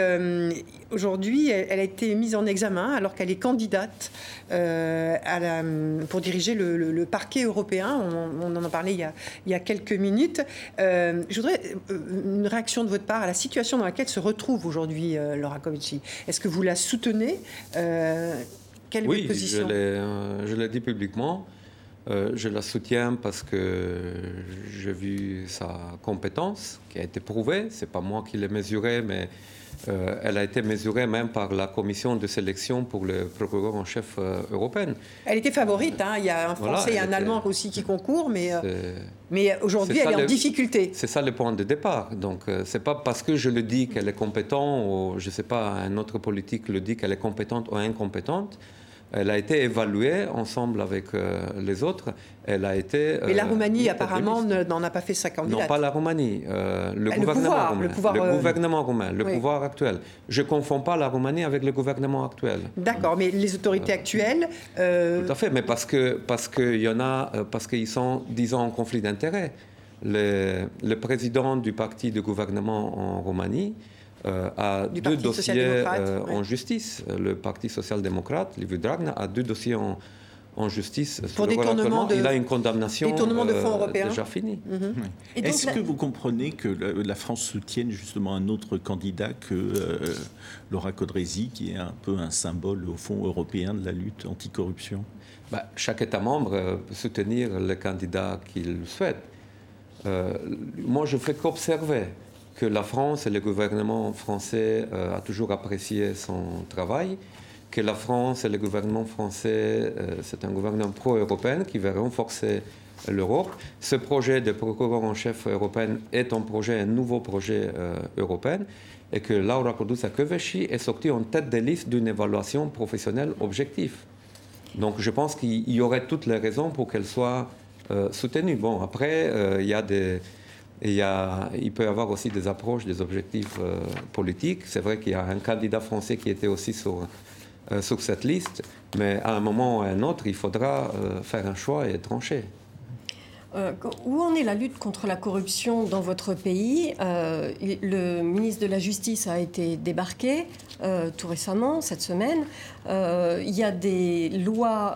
aujourd'hui, elle, a été mise en examen alors qu'elle est candidate pour diriger le, parquet européen. En a parlé il y a, quelques minutes. Euh, je voudrais euh, une réaction de votre part à la situation dans laquelle se retrouve aujourd'hui euh, Laura Covici. Est-ce que vous la soutenez Quelle oui, position? je l'ai dit publiquement. je la soutiens parce que j'ai vu sa compétence qui a été prouvée. C'est pas moi qui l'ai mesurée, mais euh, elle a été mesurée même par la commission de sélection pour le procureur en chef euh, européen. Elle était favorite, hein. il y a un Français et un Allemand aussi qui concourent, mais, euh, mais aujourd'hui elle est en difficulté. C'est ça le point de départ. Donc c'est pas parce que je le dis qu'elle est compétente, ou je ne sais pas, un autre politique le dit qu'elle est compétente ou incompétente. Elle a été évaluée ensemble avec euh, les autres. Elle a été. Mais la euh, Roumanie, apparemment, n'en a pas fait sa candidate. Non, pas la Roumanie. Euh, le, gouvernement roumain, le, pouvoir, le gouvernement roumain. Le pouvoir actuel. Je ne confonds pas la Roumanie avec le gouvernement actuel. D'accord, mais les autorités actuelles. Tout à fait, mais parce que parce qu'il y en a, parce qu'ils sont, disons, en conflit d'intérêts. Le, le président du parti de gouvernement en Roumanie euh, a deux dossiers euh, en justice. Le Parti social-démocrate, Liviu Dragnea, a deux dossiers en, en justice. Pour détournement de, il a une condamnation détournement de fonds euh, européens. déjà finie. Mhm. Est-ce que vous comprenez que la, France soutienne justement un autre candidat que Laura Codresi, qui est un peu un symbole au fond européen de la lutte anticorruption? Bah, Chaque État membre peut soutenir le candidat qu'il souhaite. moi, je fais qu'observer que la France et le gouvernement français euh, a toujours apprécié son travail, que la France et le gouvernement français, euh, c'est un gouvernement pro-européen qui veut renforcer l'Europe. Ce projet de procureur en chef européen est un projet, un nouveau projet euh, européen, et que Laura Kodusa Kövesi est sortie en tête de liste d'une évaluation professionnelle objective. Donc je pense qu'il y aurait toutes les raisons pour qu'elle soit soutenue. Bon, après, il y a des il, peut y avoir aussi des approches, des objectifs euh, politiques. C'est vrai qu'il y a un candidat français qui était aussi sur, euh, cette liste, mais à un moment ou à un autre, il faudra euh, faire un choix et trancher. Où en est la lutte contre la corruption dans votre pays Le ministre de la Justice a été débarqué tout récemment, cette semaine. il y a des lois,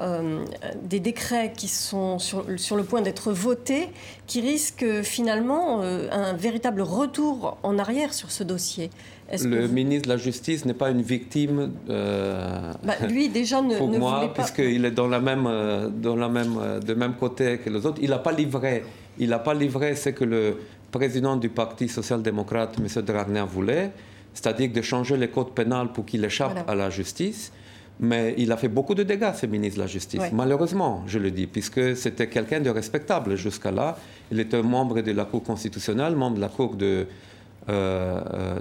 des décrets qui sont sur, le point d'être votés qui risque finalement euh, un véritable retour en arrière sur ce dossier. Le ministre de la Justice n'est pas une victime. Euh, bah, lui déjà ne, pour ne moi, pas. puisqu'il est dans la même, euh, dans la même, de même côté que les autres. Il n'a pas livré. Il n'a pas livré ce que le président du Parti social-démocrate, M. Dragner, voulait, c'est-à-dire de changer les codes pénals pour qu'il échappe à la justice. Mais il a fait beaucoup de dégâts, ce ministre de la Justice, malheureusement, je le dis, puisque c'était quelqu'un de respectable jusqu'à là. Il était membre de la Cour constitutionnelle, membre de la Cour de euh, euh,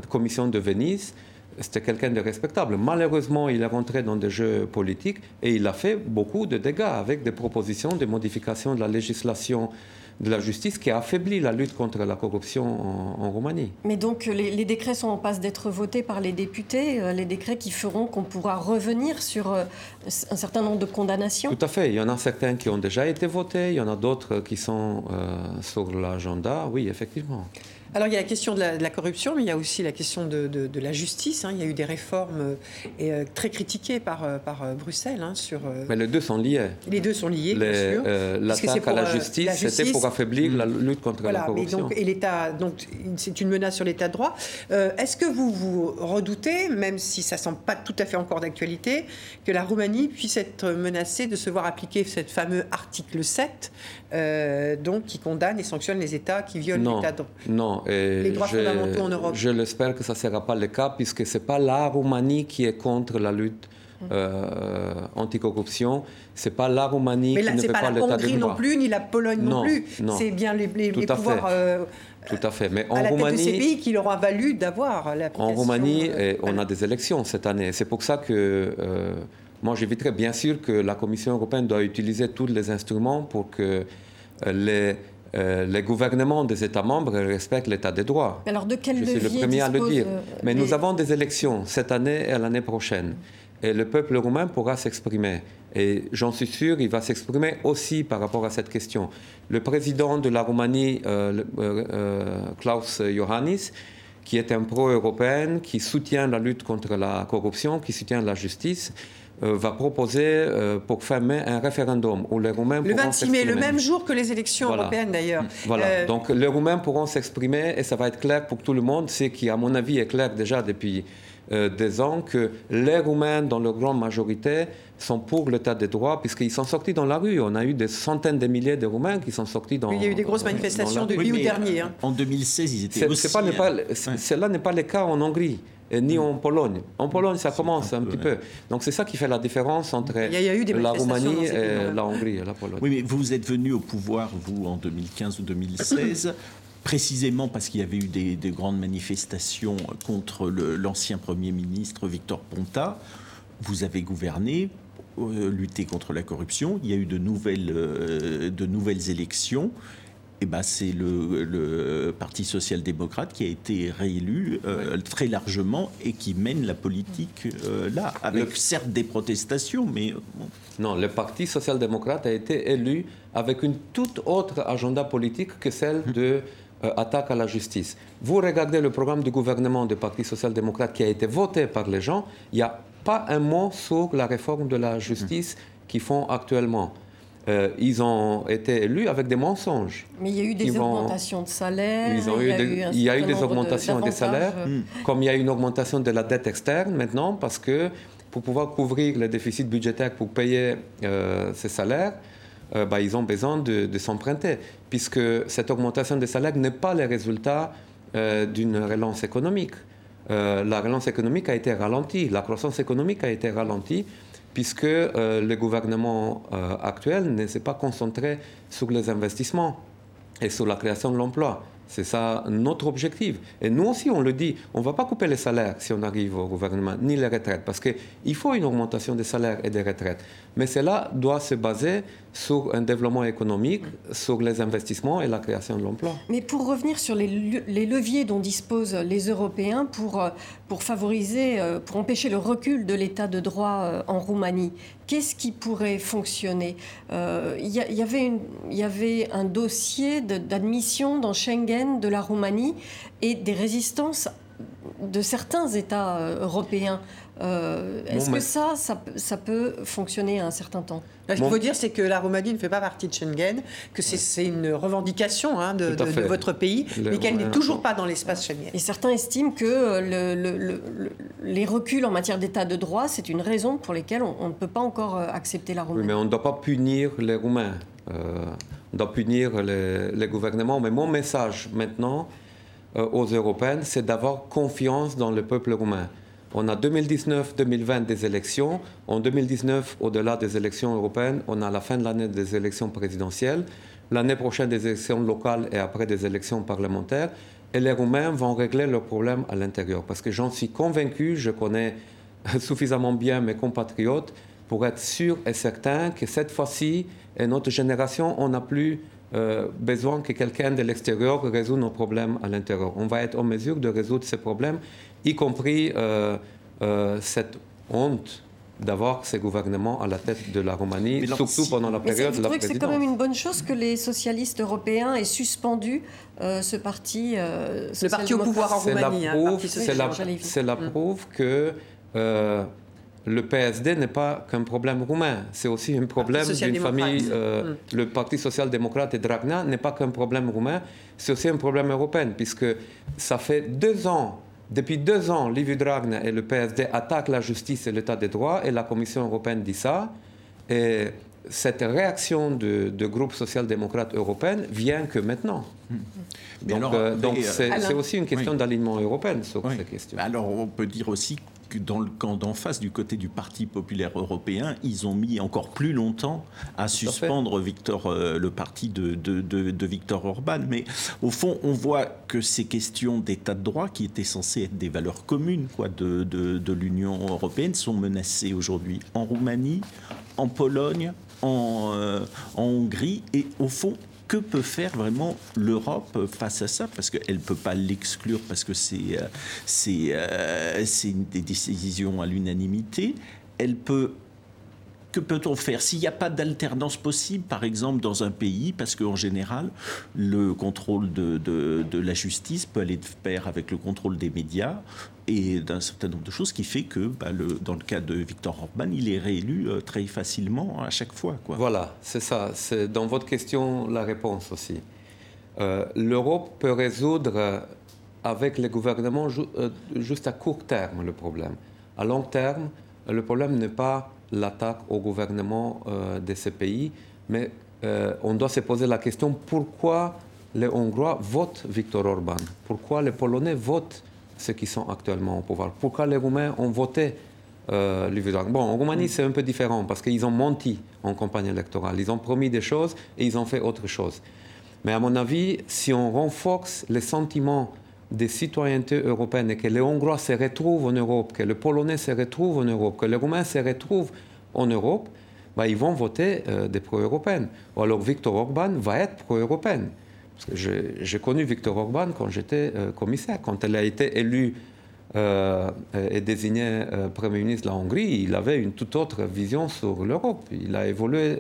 Commission de Venise. C'était quelqu'un de respectable. Malheureusement, il est rentré dans des jeux politiques et il a fait beaucoup de dégâts avec des propositions de modification de la législation de la justice qui a affaibli la lutte contre la corruption en, Roumanie. Mais donc les, décrets sont en passe d'être votés par les députés, euh, les décrets qui feront qu'on pourra revenir sur euh, un certain nombre de condamnations Tout à fait. Il y en a certains qui ont déjà été votés, il y en a d'autres qui sont euh, sur l'agenda, oui, effectivement. Alors il y a la question de la, corruption, mais il y a aussi la question de, la justice. Hein. Il y a eu des réformes euh, et, euh, très critiquées par, euh, par Bruxelles. Hein, sur, mais les deux sont liés. Les deux sont liés, bien sûr. L'attaque à la justice, c'était pour affaiblir la lutte contre la corruption. donc, et l'État, donc c'est une menace sur l'État de droit. Est-ce que vous vous redoutez, même si ça semble pas tout à fait encore d'actualité, que la Roumanie puisse être menacée de se voir appliquer cette fameux article 7, donc qui condamne et sanctionne les États qui violent l'État de droit? Non, les droits je, fondamentaux en Europe. Je l'espère que ça ne sera pas le cas, puisque ce n'est pas la Roumanie qui est contre la lutte hum. euh, anticorruption. Ce n'est pas la Roumanie qui ne veut pas, l'état de droit. non plus, ni la Pologne non, plus. C'est bien les, les, pouvoirs. Euh, tout à fait. Mais en à la Roumanie, tête de ces pays qui leur a valu d'avoir la En Roumanie, euh, on a des élections cette année. C'est pour ça que euh, moi, j'éviterais bien sûr que la Commission européenne doit utiliser tous les instruments pour que les euh, les gouvernements des États membres respectent l'état des droits. Alors de quel Je suis le premier à le dire. Euh, Mais nous avons des élections cette année et l'année prochaine. Et le peuple roumain pourra s'exprimer. Et j'en suis sûr, il va s'exprimer aussi par rapport à cette question. Le président de la Roumanie, euh, Klaus Iohannis, qui est un pro-européen, qui soutient la lutte contre la corruption, qui soutient la justice, va proposer euh, pour fin mai un référendum où les Roumains le 26 mai, le même jour que les élections européennes d'ailleurs. Mm. Voilà. Euh, Donc les Roumains pourront s'exprimer et ça va être clair pour tout le monde, ce qui à mon avis est clair déjà depuis des ans que les Roumains, dans leur grande majorité, sont pour l'état des droits, puisqu'ils sont sortis dans la rue. On a eu des centaines de milliers de Roumains qui sont sortis dans. Il y a eu des grosses manifestations depuis août dernier. Hein. En 2016, ils étaient aussi. Pas, Cela n'est pas le cas en Hongrie ni en Pologne. En Pologne, ça commence un, petit peu. Donc c'est ça qui fait la différence entre la Roumanie et la Hongrie et la Pologne. Oui, mais vous êtes venu au pouvoir, vous, en 2015 ou 2016 précisément parce qu'il y avait eu des, grandes manifestations contre l'ancien Premier ministre Victor Ponta. Vous avez gouverné, euh, lutté contre la corruption. Il y a eu de nouvelles, euh, de nouvelles élections. Eh ben, c'est le, Parti social-démocrate qui a été réélu euh, très largement et qui mène la politique euh, là, avec certes des protestations, mais... Euh, non, le Parti social-démocrate a été élu avec une toute autre agenda politique que celle hum. de attaque à la justice. Vous regardez le programme du gouvernement du Parti social-démocrate qui a été voté par les gens, il n'y a pas un mot sur la réforme de la justice hum. qu'ils font actuellement. Euh, ils ont été élus avec des mensonges. Mais il y a eu des augmentations de salaire. il, y a eu, des augmentations des salaires, hmm. comme il y a eu une augmentation de la dette externe maintenant, parce que pour pouvoir couvrir le déficit budgétaire pour payer euh, ces salaires, euh, bah, ils ont besoin de, de s'emprunter, puisque cette augmentation des salaires n'est pas le résultat d'une relance économique. la relance économique a été ralentie, la croissance économique a été ralentie puisque euh, le gouvernement euh, actuel ne s'est pas concentré sur les investissements et sur la création de l'emploi. C'est ça notre objectif. Et nous aussi, on le dit, on ne va pas couper les salaires si on arrive au gouvernement, ni les retraites, parce qu'il faut une augmentation des salaires et des retraites. Mais cela doit se baser sur un développement économique, sur les investissements et la création de l'emploi. Mais pour revenir sur les, leviers dont disposent les Européens pour, euh, pour favoriser, euh, pour empêcher le recul de l'état de droit euh, en Roumanie, qu'est-ce qui pourrait fonctionner? Il y, y avait un dossier d'admission dans Schengen de la Roumanie et des résistances de certains États européens. Euh, est-ce que ça, ça, peut fonctionner à un certain temps? Ce qu'il faut dire, c'est que la Roumanie ne fait pas partie de Schengen, que c'est une revendication hein, de, votre pays, mais qu'elle n'est toujours pas dans l'espace Schengen. Et certains estiment que le, les reculs en matière d'état de droit, c'est une raison pour laquelle on, ne peut pas encore euh, accepter la Roumanie. Oui, mais on ne doit pas punir les Roumains. Euh, on doit punir les, gouvernements. Mais mon message maintenant aux Européens, c'est d'avoir confiance dans le peuple roumain. On a 2019-2020 des élections. En 2019, au-delà des élections européennes, on a la fin de l'année des élections présidentielles. L'année prochaine, des élections locales et après des élections parlementaires. Et les Roumains vont régler leurs problèmes à l'intérieur. Parce que j'en suis convaincu, je connais suffisamment bien mes compatriotes pour être sûr et certain que cette fois-ci, et notre génération, on n'a plus besoin que quelqu'un de l'extérieur résout nos problèmes à l'intérieur. On va être en mesure de résoudre ces problèmes, y compris cette honte d'avoir ces gouvernements à la tête de la Roumanie, surtout pendant la période de la présidence. C'est quand même une bonne chose que les socialistes européens aient suspendu euh, ce parti. Euh, le parti au pouvoir en Roumanie. C'est la, c'est la, mm. preuve que euh, le PSD n'est pas qu'un problème roumain, c'est aussi un problème d'une famille. Mm. Le Parti social-démocrate et Dragna n'est pas qu'un problème roumain, c'est aussi un problème européen, puisque ça fait deux ans depuis deux ans, Liviu Dragnea et le PSD attaquent la justice et l'état des droits, et la Commission européenne dit ça. Et cette réaction du groupe social-démocrate européen vient que maintenant. Hmm. Donc, euh, euh, c'est aussi une question d'alignement européen sur ces questions. Alors on peut dire aussi dans le camp d'en face, du côté du Parti populaire européen, ils ont mis encore plus longtemps à suspendre Victor, euh, le parti de, de, de, Victor Orban. Mais au fond, on voit que ces questions d'état de droit, qui étaient censées être des valeurs communes quoi, de, de l'Union européenne, sont menacées aujourd'hui en Roumanie, en Pologne, en, euh, en Hongrie. Et au fond, que peut faire vraiment l'Europe face à ça? Parce qu'elle ne peut pas l'exclure parce que c'est euh, euh, des décisions à l'unanimité. Elle peut que peut-on faire S'il n'y a pas d'alternance possible, par exemple, dans un pays, parce qu'en général, le contrôle de, la justice peut aller de pair avec le contrôle des médias et d'un certain nombre de choses, qui fait que, bah, dans le cas de Victor Orban, il est réélu euh, très facilement à chaque fois. Voilà, c'est ça. C'est dans votre question la réponse aussi. Euh, L'Europe peut résoudre euh, avec les gouvernements juste à court terme le problème. À long terme, le problème n'est pas l'attaque au gouvernement euh, de ces pays, mais euh, on doit se poser la question pourquoi les Hongrois votent Viktor Orban? Pourquoi les Polonais votent ceux qui sont actuellement au pouvoir? Pourquoi les Roumains ont voté euh, Bon, en Roumanie, c'est un peu différent parce qu'ils ont menti en campagne électorale. Ils ont promis des choses et ils ont fait autre chose. Mais à mon avis, si on renforce les sentiments des citoyennetés européennes et que les Hongrois se retrouvent en Europe, que les Polonais se retrouvent en Europe, que les Roumains se retrouvent en Europe, bah, ils vont voter euh, des pro-européennes. Ou alors Viktor Orban va être pro-européen. J'ai connu Viktor Orban quand j'étais euh, commissaire. Quand elle a été élue euh, et désignée Premier ministre de la Hongrie, il avait une toute autre vision sur l'Europe. Il a évolué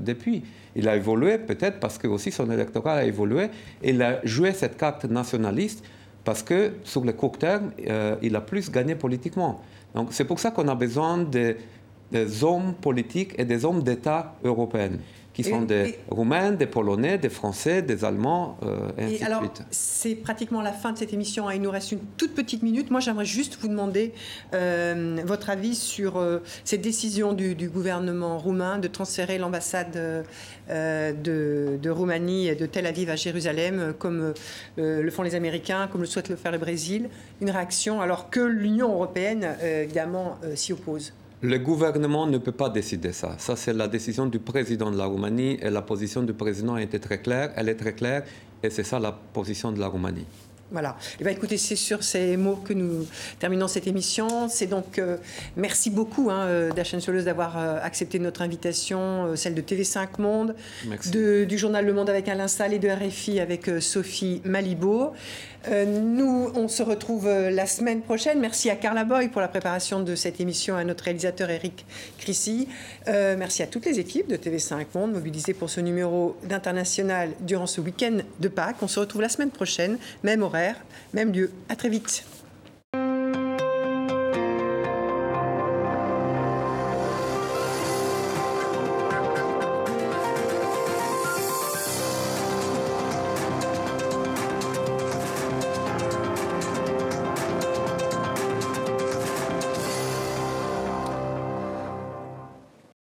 depuis. Il a évolué peut-être parce que aussi son électorat a évolué. Et il a joué cette carte nationaliste parce que sur le court terme, euh, il a plus gagné politiquement. Donc c'est pour ça qu'on a besoin des hommes politiques et des hommes d'État européens qui sont des Roumains, des Polonais, des Français, des Allemands, euh, et, ainsi alors, de suite. C'est pratiquement la fin de cette émission. Hein. Il nous reste une toute petite minute. Moi, j'aimerais juste vous demander euh, votre avis sur euh, cette décision du, gouvernement roumain de transférer l'ambassade de, de, Roumanie et de Tel Aviv à Jérusalem, comme le font les Américains, comme le souhaite le faire le Brésil. Une réaction, alors que l'Union européenne, évidemment, s'y oppose. Le gouvernement ne peut pas décider ça. Ça, c'est la décision du président de la Roumanie et la position du président a été très claire. Elle est très claire et c'est ça la position de la Roumanie. Voilà. Eh bien, écoutez, c'est sur ces mots que nous terminons cette émission. C'est donc euh, merci beaucoup, hein, euh, Soleuse, d'avoir euh, accepté notre invitation, celle de TV5 Monde, du journal Le Monde avec Alain Salle et de RFI avec Sophie Malibo. nous, on se retrouve la semaine prochaine. Merci à Carla Boy pour la préparation de cette émission, à notre réalisateur Eric Crissy. merci à toutes les équipes de TV5 Monde mobilisées pour ce numéro d'international durant ce week-end de Pâques. On se retrouve la semaine prochaine, même horaire même lieu. À très vite.